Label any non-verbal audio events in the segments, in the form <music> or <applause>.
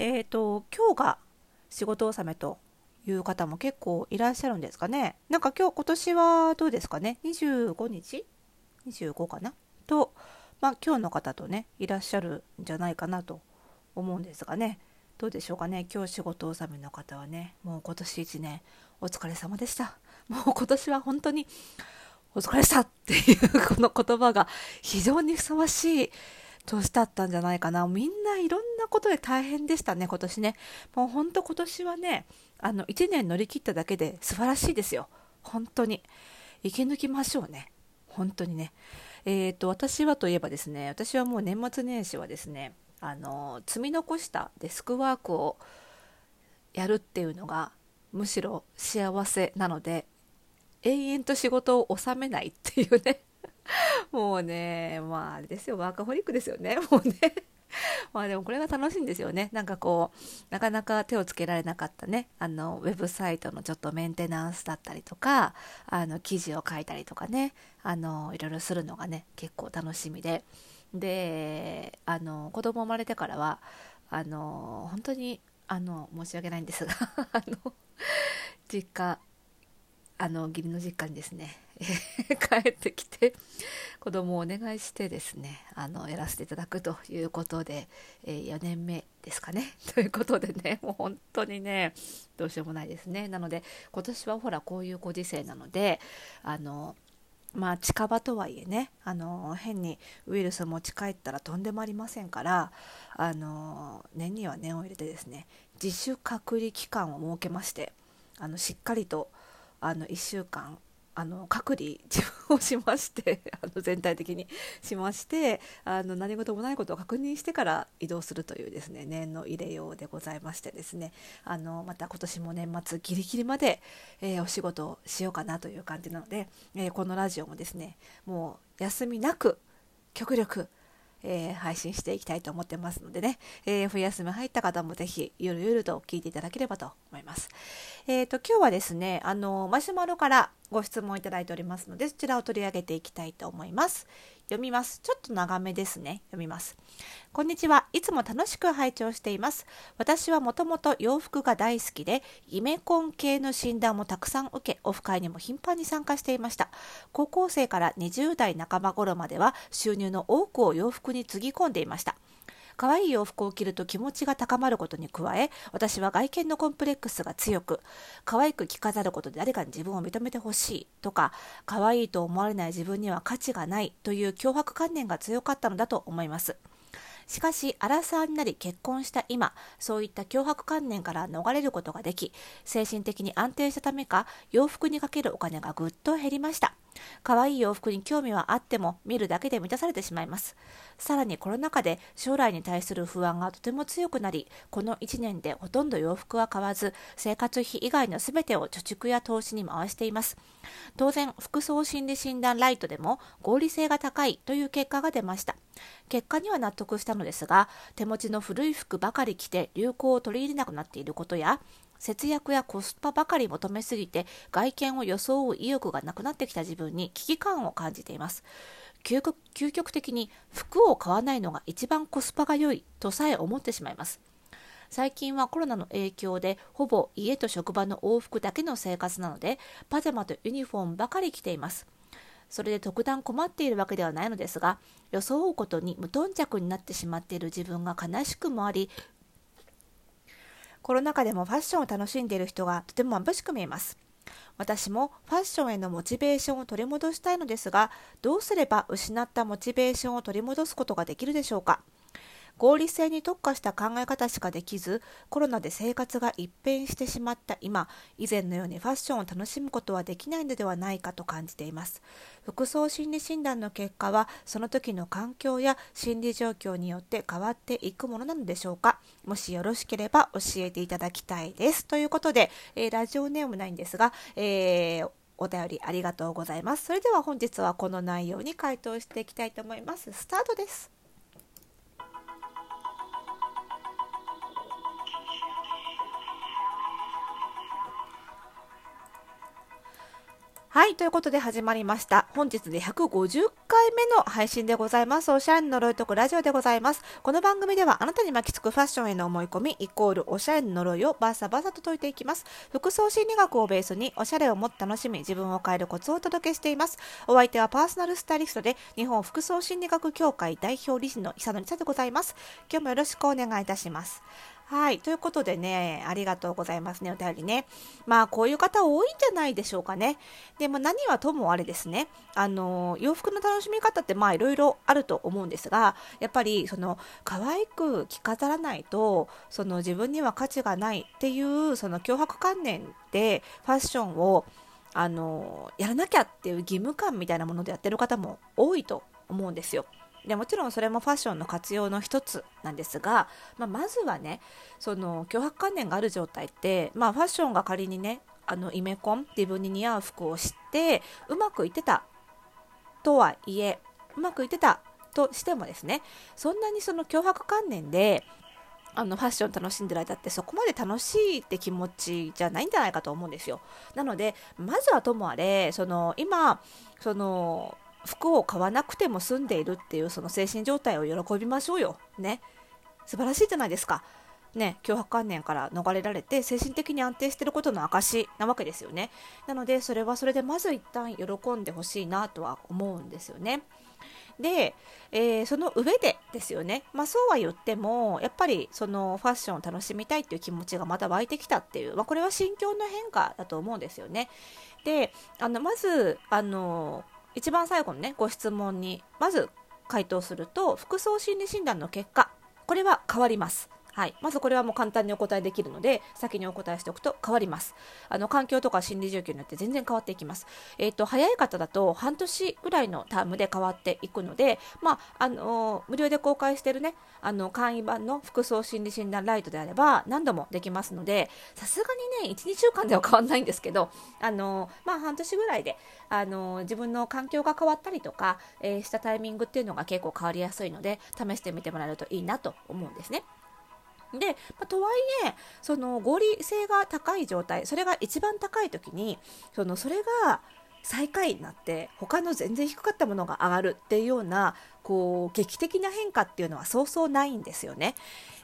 えっ、ー、と今日が仕事納めという方も結構いらっしゃるんですかね。なんか今日今年はどうですかね。25日 ?25 かな？と、まあ今日の方とねいらっしゃるんじゃないかなと思うんですがね。どうでしょうかね？今日仕事納めの方はね、もう今年1年お疲れ様でした。もう今年は本当にお疲れしたっていうこの言葉が非常にふさわしい年だったんじゃないかな。みんないろんなことで大変でしたね、今年ね。もう本当今年はね、あの、1年乗り切っただけで素晴らしいですよ。本当に。生き抜きましょうね。本当にね。えっ、ー、と、私はといえばですね、私はもう年末年始はですね、あの、積み残したデスクワークをやるっていうのが、むしろ幸せなので、永遠と仕事を収めないっていうね <laughs> もうねまああれですよ。ワーカホリックですよね。<laughs> もうね。まあでもこれが楽しいんですよね。なんかこうなかなか手をつけられなかったね。あのウェブサイトのちょっとメンテナンスだったりとかあの記事を書いたりとかね。あのいろいろするのがね結構楽しみで。であの子供生まれてからはあの本当にあの申し訳ないんですが <laughs> あの実家あの義理の実家にですね <laughs> 帰ってきて子供をお願いしてですねあのやらせていただくということで、えー、4年目ですかね。<laughs> ということでねもう本当にねどうしようもないですね。なので今年はほらこういうご時世なのであのまあ近場とはいえねあの変にウイルス持ち帰ったらとんでもありませんからあの念には念を入れてですね自主隔離期間を設けましてあのしっかりとあの1週間あの隔離自分をしまして <laughs> あの全体的にしましてあの何事もないことを確認してから移動するというですね念の入れようでございましてですねあのまた今年も年末ギリギリまで、えー、お仕事をしようかなという感じなので、えー、このラジオもですねもう休みなく極力えー、配信していきたいと思ってますのでね、えー、冬休み入った方もぜひゆるゆると聞いていただければと思います。えっ、ー、と、今日はですね、あの、マシュマロからご質問いただいておりますので、そちらを取り上げていきたいと思います。読みます。ちょっと長めですね。読みます。こんにちは。いつも楽しく拝聴しています。私はもともと洋服が大好きで、イメコン系の診断もたくさん受け、オフ会にも頻繁に参加していました。高校生から20代半ば頃までは収入の多くを洋服につぎ込んでいました。可愛い洋服を着ると気持ちが高まることに加え、私は外見のコンプレックスが強く、可愛く着飾ることで誰かに自分を認めてほしいとか、可愛いと思われない自分には価値がないという脅迫観念が強かったのだと思います。しかし、アラサーになり結婚した今、そういった脅迫観念から逃れることができ、精神的に安定したためか、洋服にかけるお金がぐっと減りました。可愛い洋服に興味はあっても見るだけで満たされてしまいます。さらにコロナ禍で将来に対する不安がとても強くなり、この1年でほとんど洋服は買わず、生活費以外の全てを貯蓄や投資に回しています。当然、服装心理診断ライトでも合理性が高いという結果が出ました。結果には納得したのですが、手持ちの古い服ばかり着て流行を取り入れなくなっていることや、節約やコスパばかり求めすぎて外見を装う意欲がなくなってきた自分に危機感を感じています。究極究極的に服を買わないのが一番コスパが良いとさえ思ってしまいます。最近はコロナの影響でほぼ家と職場の往復だけの生活なのでパジャマとユニフォームばかり着ています。それで特段困っているわけではないのですが、装うことに無頓着になってしまっている自分が悲しくもあり、コロナ禍でもファッションを楽しんでいる人がとても眩しく見えます。私もファッションへのモチベーションを取り戻したいのですが、どうすれば失ったモチベーションを取り戻すことができるでしょうか？合理性に特化した考え方しかできず、コロナで生活が一変してしまった今、以前のようにファッションを楽しむことはできないのではないかと感じています。服装心理診断の結果は、その時の環境や心理状況によって変わっていくものなのでしょうか。もしよろしければ教えていただきたいです。ということで、えー、ラジオネームないんですが、えーお便りありがとうございます。それでは本日はこの内容に回答していきたいと思います。スタートです。はい、ということで始まりました。本日で150回目の配信でございます。おしゃれの呪いとくラジオでございます。この番組ではあなたに巻きつくファッションへの思い込み、イコールおしゃれの呪いをバサバサと解いていきます。服装心理学をベースにおしゃれをもっと楽しみ、自分を変えるコツをお届けしています。お相手はパーソナルスタイリストで日本服装心理学協会代表理事の久野里沙でございます。今日もよろしくお願いいたします。はい。ということでね、ありがとうございますね、お便りね。まあ、こういう方多いんじゃないでしょうかね。でも何はともあれですね、あの、洋服の楽しみ方ってまあ、いろいろあると思うんですが、やっぱり、その、可愛く着飾らないと、その自分には価値がないっていう、その脅迫観念でファッションを、あの、やらなきゃっていう義務感みたいなものでやってる方も多いと思うんですよ。でもちろんそれもファッションの活用の一つなんですが、まあ、まずはねその脅迫観念がある状態って、まあ、ファッションが仮にねあのイメコン自分に似合う服をしてうまくいってたとはいえうまくいってたとしてもですねそんなにその脅迫観念であのファッション楽しんでる間ってそこまで楽しいって気持ちじゃないんじゃないかと思うんですよ。なのでまずはともあれその今その服を買わなくても済んでいるっていうその精神状態を喜びましょうよ。ね。素晴らしいじゃないですか。ね、脅迫観念から逃れられて精神的に安定していることの証なわけですよね。なのでそれはそれでまず一旦喜んでほしいなとは思うんですよね。で、えー、その上でですよね、まあ、そうは言ってもやっぱりそのファッションを楽しみたいっていう気持ちがまた湧いてきたっていう、まあ、これは心境の変化だと思うんですよね。であのまずあの一番最後のねご質問にまず回答すると服装心理診断の結果これは変わります。はい、まずこれはもう簡単にお答えできるので先にお答えしておくと変わります。あの環境とか心理状況によって全然変わっていきます、えーと、早い方だと半年ぐらいのタームで変わっていくので、まああの無料で公開してるねあの簡易版の服装心理診断ライトであれば何度もできますのでさすがにね12週間では変わらないんですけどあの、まあ、半年ぐらいであの自分の環境が変わったりとか、えー、したタイミングっていうのが結構変わりやすいので試してみてもらえるといいなと思うんですね。で、まあ、とはいえその合理性が高い状態それが一番高い時にそのそれが最下位になって他の全然低かったものが上がるっていうようなこう劇的な変化っていうのはそうそうないんですよね。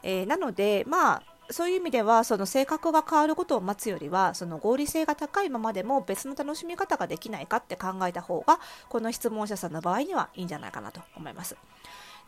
えー、なのでまあそういう意味ではその性格が変わることを待つよりはその合理性が高いままでも別の楽しみ方ができないかって考えた方がこの質問者さんの場合にはいいんじゃないかなと思います。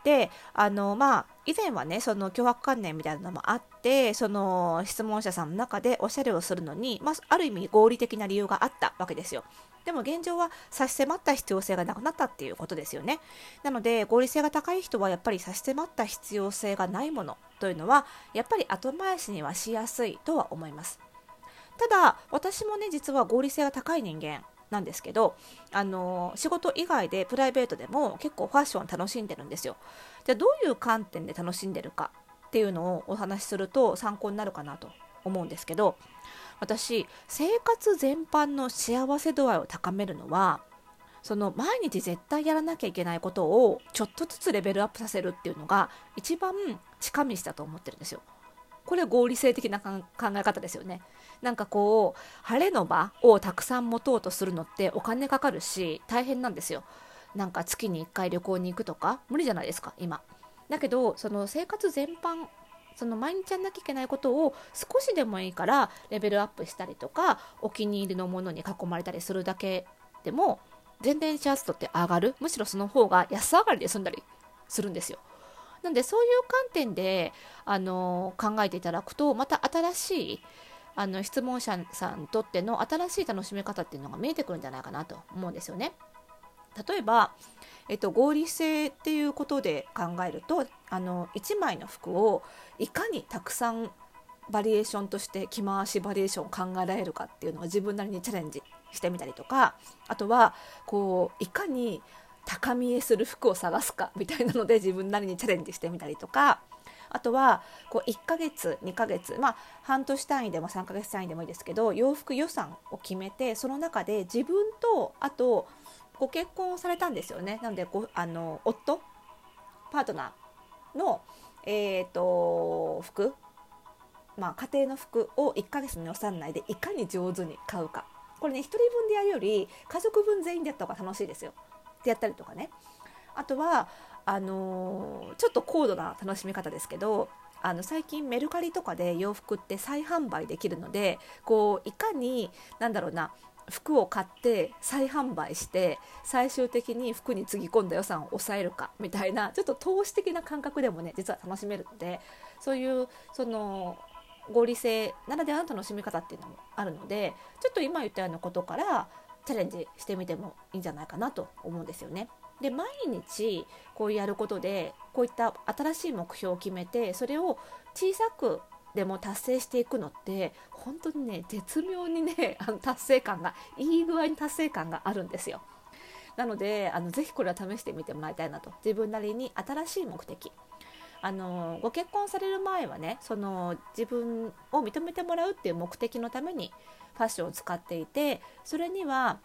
であのまあ以前はねその脅迫観念みたいなのもあってその質問者さんの中でおしゃれをするのに、まあ、ある意味合理的な理由があったわけですよ。でも現状は差し迫った必要性がなくなったっていうことですよね。なので合理性が高い人はやっぱり差し迫った必要性がないものというのはやっぱり後回しにはしやすいとは思います。ただ私もね実は合理性が高い人間。なんですけどあの仕事以外でプライベートでも結構ファッション楽しんでるんですよじゃあどういう観点で楽しんでるかっていうのをお話しすると参考になるかなと思うんですけど私生活全般の幸せ度合いを高めるのはその毎日絶対やらなきゃいけないことをちょっとずつレベルアップさせるっていうのが一番近道だと思ってるんですよ。これ合理性的な考え方ですよね。なんかこう晴れの場をたくさん持とうとするのってお金かかるし大変なんですよ。なんか月に1回旅行に行くとか無理じゃないですか今。だけどその生活全般その毎日やんなきゃいけないことを少しでもいいからレベルアップしたりとかお気に入りのものに囲まれたりするだけでも全然幸せ度って上がるむしろその方が安上がりで済んだりするんですよ。なんでそういう観点で、あの考えていただくとまた新しいあの質問者さんにとっての新しい楽しみ方っていうのが見えてくるんじゃないかなと思うんですよね。例えば、えっと、合理性っていうことで考えるとあの1枚の服をいかにたくさんバリエーションとして着回しバリエーションを考えられるかっていうのを自分なりにチャレンジしてみたりとかあとはこういかに高見えする服を探すかみたいなので自分なりにチャレンジしてみたりとかあとはこう1ヶ月2ヶ月まあ半年単位でも3ヶ月単位でもいいですけど洋服予算を決めてその中で自分とあとご結婚をされたんですよね。なのでごあの夫パートナーの、えーと、服、まあ、家庭の服を1ヶ月の予算内でいかに上手に買うか。これね1人分でやるより家族分全員でやった方が楽しいですよ。ってやったりとかね。あとはあの、ちょっと高度な楽しみ方ですけどあの最近メルカリとかで洋服って再販売できるのでこういかになんだろうな服を買って再販売して最終的に服につぎ込んだ予算を抑えるかみたいなちょっと投資的な感覚でもね実は楽しめるのでそういうその合理性ならではの楽しみ方っていうのもあるのでちょっと今言ったようなことからチャレンジしてみてもいいんじゃないかなと思うんですよね。で毎日こうやることでこういった新しい目標を決めてそれを小さくでも達成していくのって本当にね絶妙にね <laughs> あの達成感がいい具合に達成感があるんですよ。なのであのぜひこれは試してみてもらいたいなと自分なりに新しい目的あのご結婚される前はねその自分を認めてもらうっていう目的のためにファッションを使っていてそれには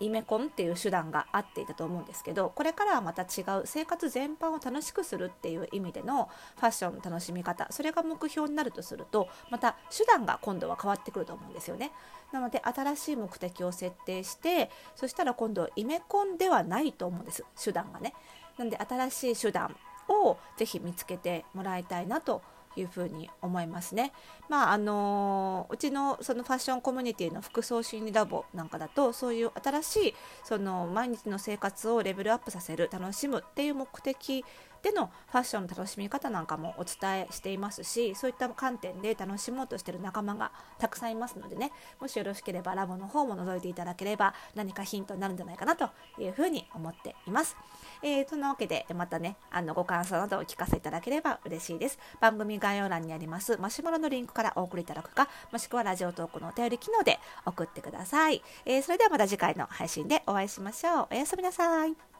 イメコンっていう手段があっていたと思うんですけどこれからはまた違う生活全般を楽しくするっていう意味でのファッションの楽しみ方それが目標になるとするとまた手段が今度は変わってくると思うんですよね。なので新しい目的を設定してそしたら今度イメコンではないと思うんです手段がね。なので新しい手段をぜひ見つけてもらいたいなといいうふうに思いますね。まああのうちのそのファッションコミュニティの服装心理ラボなんかだとそういう新しいその毎日の生活をレベルアップさせる楽しむっていう目的でのファッションの楽しみ方なんかもお伝えしていますしそういった観点で楽しもうとしている仲間がたくさんいますのでねもしよろしければラボの方も覗いていただければ何かヒントになるんじゃないかなというふうに思っています。えー、そんなわけでまたねあのご感想などをお聞かせいただければ嬉しいです。番組概要欄にありますマシュマロのリンクからお送りいただくかもしくはラジオトークのお便り機能で送ってください。えー、それではまた次回の配信でお会いしましょう。おやすみなさい。